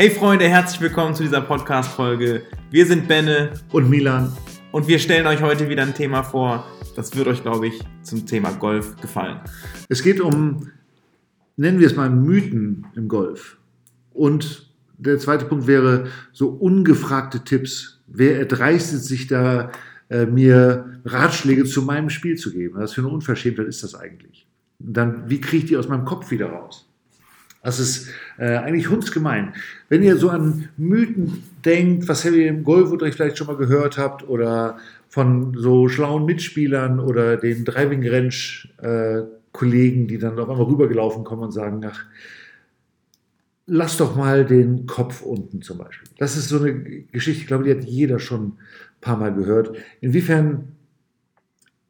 Hey Freunde, herzlich willkommen zu dieser Podcast-Folge. Wir sind Benne und Milan und wir stellen euch heute wieder ein Thema vor. Das wird euch, glaube ich, zum Thema Golf gefallen. Es geht um, nennen wir es mal, Mythen im Golf. Und der zweite Punkt wäre so ungefragte Tipps. Wer erdreistet sich da, äh, mir Ratschläge zu meinem Spiel zu geben? Was für eine Unverschämtheit ist das eigentlich? Und dann, wie kriege ich die aus meinem Kopf wieder raus? Das ist äh, eigentlich hundsgemein. Wenn ihr so an Mythen denkt, was ihr im Golfunterricht vielleicht schon mal gehört habt oder von so schlauen Mitspielern oder den Driving Range äh, Kollegen, die dann auf einmal rübergelaufen kommen und sagen, ach, lass doch mal den Kopf unten zum Beispiel. Das ist so eine Geschichte, ich glaube, die hat jeder schon ein paar Mal gehört. Inwiefern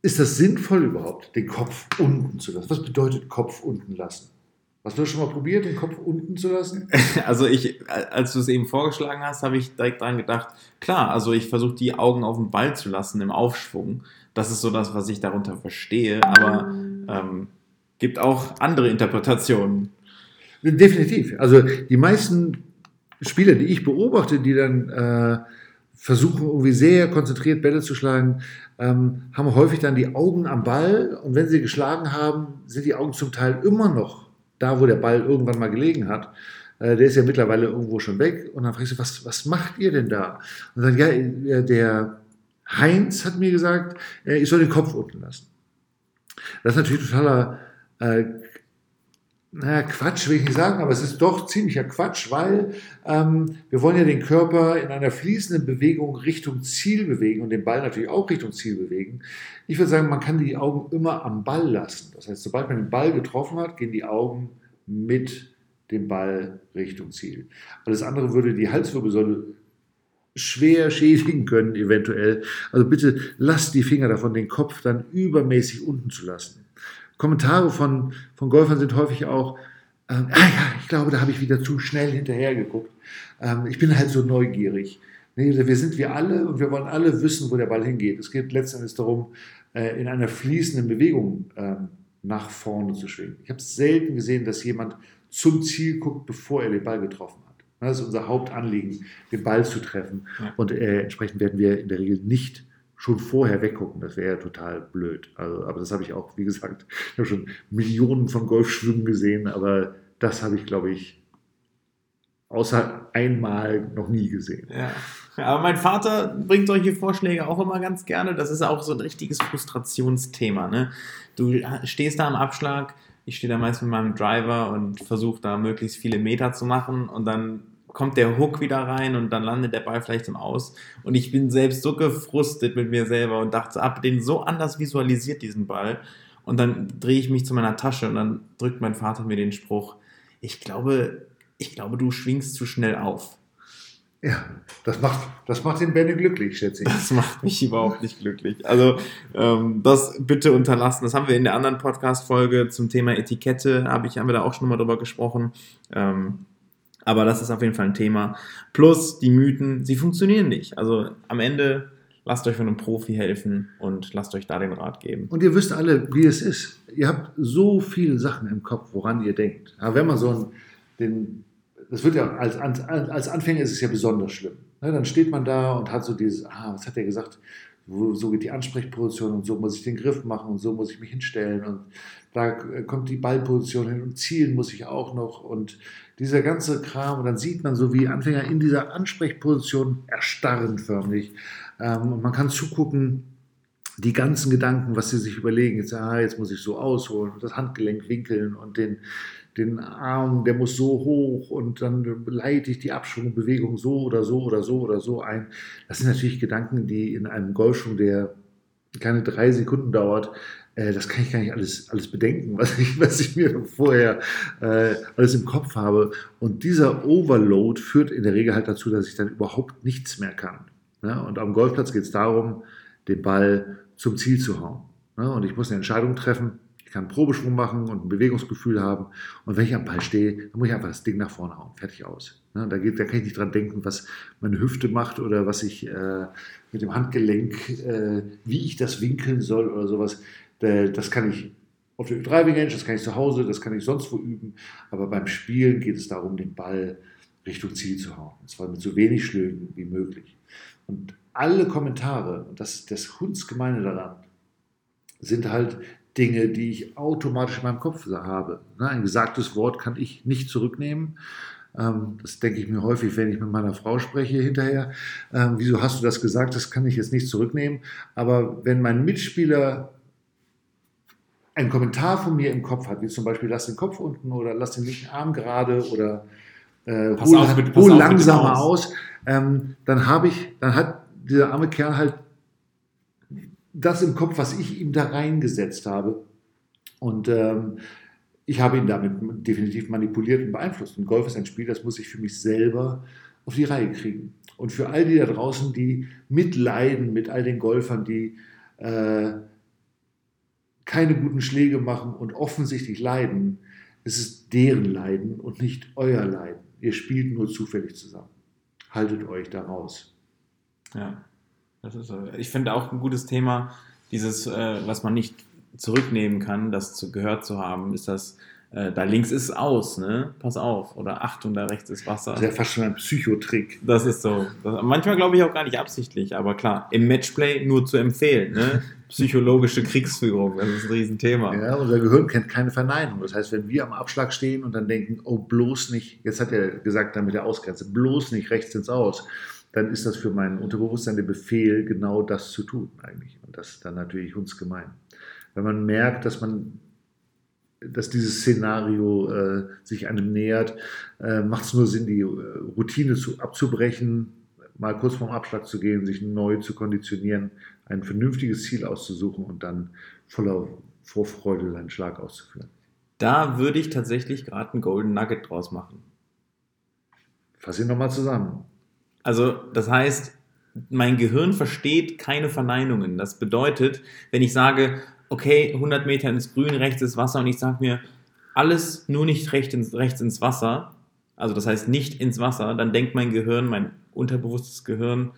ist das sinnvoll überhaupt, den Kopf unten zu lassen? Was bedeutet Kopf unten lassen? Hast du schon mal probiert, den Kopf unten zu lassen? Also ich, als du es eben vorgeschlagen hast, habe ich direkt dran gedacht, klar, also ich versuche die Augen auf dem Ball zu lassen im Aufschwung. Das ist so das, was ich darunter verstehe, aber ähm, gibt auch andere Interpretationen. Definitiv. Also die meisten Spieler, die ich beobachte, die dann äh, versuchen, irgendwie sehr konzentriert Bälle zu schlagen, ähm, haben häufig dann die Augen am Ball und wenn sie geschlagen haben, sind die Augen zum Teil immer noch da wo der Ball irgendwann mal gelegen hat, äh, der ist ja mittlerweile irgendwo schon weg. Und dann fragst du, was, was macht ihr denn da? Und dann, ja, der Heinz hat mir gesagt, äh, ich soll den Kopf unten lassen. Das ist natürlich totaler äh, naja, Quatsch will ich nicht sagen, aber es ist doch ziemlicher Quatsch, weil ähm, wir wollen ja den Körper in einer fließenden Bewegung Richtung Ziel bewegen und den Ball natürlich auch Richtung Ziel bewegen. Ich würde sagen, man kann die Augen immer am Ball lassen. Das heißt, sobald man den Ball getroffen hat, gehen die Augen mit dem Ball Richtung Ziel. Alles andere würde die Halswirbelsäule schwer schädigen können, eventuell. Also bitte lasst die Finger davon, den Kopf dann übermäßig unten zu lassen. Kommentare von, von Golfern sind häufig auch, ähm, ah ja, ich glaube, da habe ich wieder zu schnell hinterher geguckt. Ähm, ich bin halt so neugierig. Nee, wir sind wir alle und wir wollen alle wissen, wo der Ball hingeht. Es geht letztendlich darum, äh, in einer fließenden Bewegung ähm, nach vorne zu schwingen. Ich habe selten gesehen, dass jemand zum Ziel guckt, bevor er den Ball getroffen hat. Das ist unser Hauptanliegen, den Ball zu treffen. Und äh, entsprechend werden wir in der Regel nicht schon vorher weggucken. Das wäre ja total blöd. Also, aber das habe ich auch, wie gesagt, ich habe schon Millionen von Golfschwimmen gesehen, aber das habe ich, glaube ich, außer einmal noch nie gesehen. Ja. Aber mein Vater bringt solche Vorschläge auch immer ganz gerne. Das ist auch so ein richtiges Frustrationsthema. Ne? Du stehst da am Abschlag, ich stehe da meist mit meinem Driver und versuche da möglichst viele Meter zu machen und dann kommt der Hook wieder rein und dann landet der Ball vielleicht im Aus. Und ich bin selbst so gefrustet mit mir selber und dachte, ab den so anders visualisiert diesen Ball. Und dann drehe ich mich zu meiner Tasche und dann drückt mein Vater mir den Spruch, ich glaube, ich glaube, du schwingst zu schnell auf. Ja, das macht, das macht den Benne glücklich, schätze ich. Das macht mich überhaupt nicht glücklich. Also ähm, das bitte unterlassen. Das haben wir in der anderen Podcast-Folge zum Thema Etikette, habe ich, haben wir da auch schon mal drüber gesprochen. Ähm, aber das ist auf jeden Fall ein Thema. Plus die Mythen, sie funktionieren nicht. Also am Ende lasst euch von einem Profi helfen und lasst euch da den Rat geben. Und ihr wisst alle, wie es ist. Ihr habt so viele Sachen im Kopf, woran ihr denkt. Aber wenn man so einen, den, das wird ja als, als Anfänger ist es ja besonders schlimm. Ne, dann steht man da und hat so dieses, ah, was hat der gesagt? So geht die Ansprechposition und so muss ich den Griff machen und so muss ich mich hinstellen und da kommt die Ballposition hin und zielen muss ich auch noch und dieser ganze Kram und dann sieht man so wie Anfänger in dieser Ansprechposition erstarren förmlich. Ähm, und man kann zugucken, die ganzen Gedanken, was sie sich überlegen, jetzt, ah, jetzt muss ich so ausholen das Handgelenk winkeln und den, den Arm, der muss so hoch und dann leite ich die Abschwungbewegung so oder so oder so oder so ein. Das sind natürlich Gedanken, die in einem Golfschwung, der keine drei Sekunden dauert, äh, das kann ich gar nicht alles, alles bedenken, was ich, was ich mir vorher äh, alles im Kopf habe. Und dieser Overload führt in der Regel halt dazu, dass ich dann überhaupt nichts mehr kann. Ne? Und am Golfplatz geht es darum, den Ball zum Ziel zu hauen. Ne? Und ich muss eine Entscheidung treffen, ich kann einen Probeschwung machen und ein Bewegungsgefühl haben. Und wenn ich am Ball stehe, dann muss ich einfach das Ding nach vorne hauen. Fertig aus. Ne, da, geht, da kann ich nicht dran denken, was meine Hüfte macht oder was ich äh, mit dem Handgelenk, äh, wie ich das winkeln soll oder sowas. das kann ich auf der Driving Range, das kann ich zu Hause, das kann ich sonst wo üben. Aber beim Spielen geht es darum, den Ball Richtung Ziel zu hauen. Und zwar mit so wenig Schlügen wie möglich. Und alle Kommentare, und das ist das Hundsgemeine daran, sind halt Dinge, die ich automatisch in meinem Kopf habe. Ne, ein gesagtes Wort kann ich nicht zurücknehmen. Ähm, das denke ich mir häufig, wenn ich mit meiner Frau spreche hinterher. Ähm, wieso hast du das gesagt? Das kann ich jetzt nicht zurücknehmen. Aber wenn mein Mitspieler einen Kommentar von mir im Kopf hat, wie zum Beispiel lass den Kopf unten oder lass den linken Arm gerade oder äh, hol, auf, hol langsamer aus, aus ähm, dann habe ich, dann hat dieser arme Kerl halt das im Kopf, was ich ihm da reingesetzt habe. Und ähm, ich habe ihn damit definitiv manipuliert und beeinflusst. Und Golf ist ein Spiel, das muss ich für mich selber auf die Reihe kriegen. Und für all die da draußen, die mitleiden mit all den Golfern, die äh, keine guten Schläge machen und offensichtlich leiden, es ist deren Leiden und nicht euer Leiden. Ihr spielt nur zufällig zusammen. Haltet euch da raus. Ja. Das ist, ich finde auch ein gutes Thema, dieses, äh, was man nicht zurücknehmen kann, das zu, gehört zu haben, ist das, äh, da links ist aus, ne? Pass auf. Oder Achtung, da rechts ist Wasser. Das ist ja fast schon ein Psychotrick. Das ist so. Das, manchmal glaube ich auch gar nicht absichtlich, aber klar, im Matchplay nur zu empfehlen, ne? Psychologische Kriegsführung, das ist ein Riesenthema. Ja, unser Gehirn kennt keine Verneinung. Das heißt, wenn wir am Abschlag stehen und dann denken, oh, bloß nicht, jetzt hat er gesagt, dann mit der Ausgrenze, bloß nicht rechts ins Aus dann ist das für mein Unterbewusstsein der Befehl, genau das zu tun eigentlich. Und das ist dann natürlich uns gemein. Wenn man merkt, dass man dass dieses Szenario äh, sich einem nähert, äh, macht es nur Sinn, die äh, Routine zu, abzubrechen, mal kurz vorm Abschlag zu gehen, sich neu zu konditionieren, ein vernünftiges Ziel auszusuchen und dann voller Vorfreude seinen Schlag auszuführen. Da würde ich tatsächlich gerade einen Golden Nugget draus machen. Fass ihn nochmal zusammen. Also, das heißt, mein Gehirn versteht keine Verneinungen. Das bedeutet, wenn ich sage, okay, 100 Meter ins Grün, rechts ist Wasser und ich sage mir, alles nur nicht rechts ins, rechts ins Wasser, also das heißt nicht ins Wasser, dann denkt mein Gehirn, mein unterbewusstes Gehirn,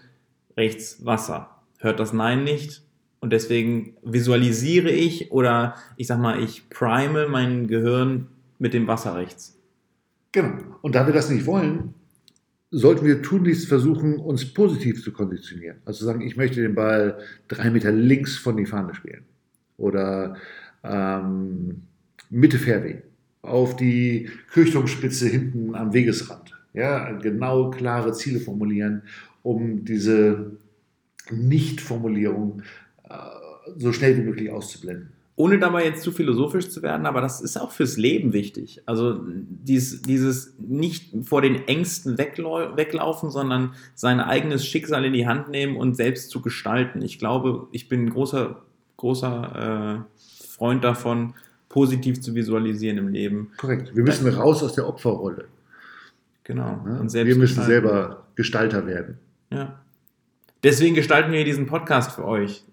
rechts Wasser. Hört das Nein nicht und deswegen visualisiere ich oder ich sag mal, ich prime mein Gehirn mit dem Wasser rechts. Genau. Und da wir das nicht wollen, sollten wir tunlichst versuchen, uns positiv zu konditionieren. Also sagen, ich möchte den Ball drei Meter links von die Fahne spielen oder ähm, Mitte Fairway auf die Kirchturmspitze hinten am Wegesrand. Ja, genau klare Ziele formulieren, um diese Nicht-Formulierung äh, so schnell wie möglich auszublenden ohne dabei jetzt zu philosophisch zu werden, aber das ist auch fürs Leben wichtig. Also dieses, dieses nicht vor den Ängsten weglau weglaufen, sondern sein eigenes Schicksal in die Hand nehmen und selbst zu gestalten. Ich glaube, ich bin ein großer, großer äh, Freund davon, positiv zu visualisieren im Leben. Korrekt. Wir müssen raus aus der Opferrolle. Genau. Ja? Und wir müssen selber Gestalter werden. Ja. Deswegen gestalten wir diesen Podcast für euch.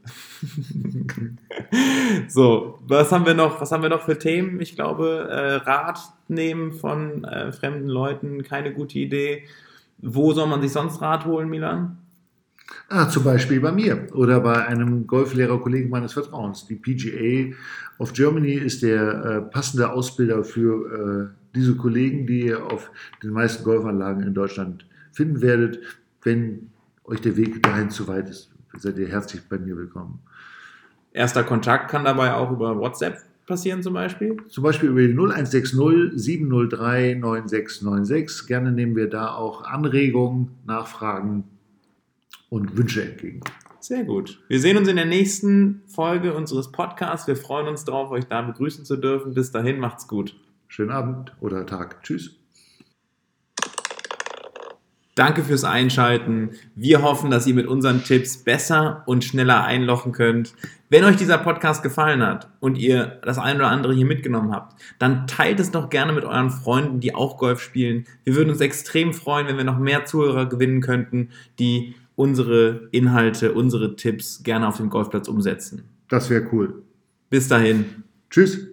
so, was haben wir noch? Was haben wir noch für Themen? Ich glaube, äh, Rat nehmen von äh, fremden Leuten, keine gute Idee. Wo soll man sich sonst Rat holen, Milan? Ah, zum Beispiel bei mir oder bei einem Golflehrerkollegen meines Vertrauens. Die PGA of Germany ist der äh, passende Ausbilder für äh, diese Kollegen, die ihr auf den meisten Golfanlagen in Deutschland finden werdet. Wenn euch der Weg dahin zu weit ist, seid ihr herzlich bei mir willkommen. Erster Kontakt kann dabei auch über WhatsApp passieren zum Beispiel? Zum Beispiel über die 0160 703 9696. Gerne nehmen wir da auch Anregungen, Nachfragen und Wünsche entgegen. Sehr gut. Wir sehen uns in der nächsten Folge unseres Podcasts. Wir freuen uns darauf, euch da begrüßen zu dürfen. Bis dahin, macht's gut. Schönen Abend oder Tag. Tschüss. Danke fürs Einschalten. Wir hoffen, dass ihr mit unseren Tipps besser und schneller einlochen könnt. Wenn euch dieser Podcast gefallen hat und ihr das ein oder andere hier mitgenommen habt, dann teilt es doch gerne mit euren Freunden, die auch Golf spielen. Wir würden uns extrem freuen, wenn wir noch mehr Zuhörer gewinnen könnten, die unsere Inhalte, unsere Tipps gerne auf dem Golfplatz umsetzen. Das wäre cool. Bis dahin. Tschüss.